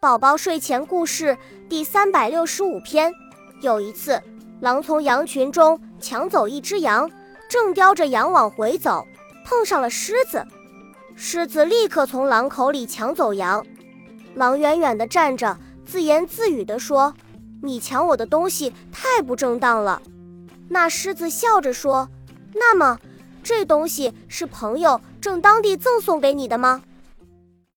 宝宝睡前故事第三百六十五篇。有一次狼从羊群中抢走一只羊正叼着羊往回走碰上了狮子狮子立刻从狼口里抢走羊。狼远远地站着自言自语地说你抢我的东西太不正当了。那狮子笑着说那么这东西是朋友正当地赠送给你的吗？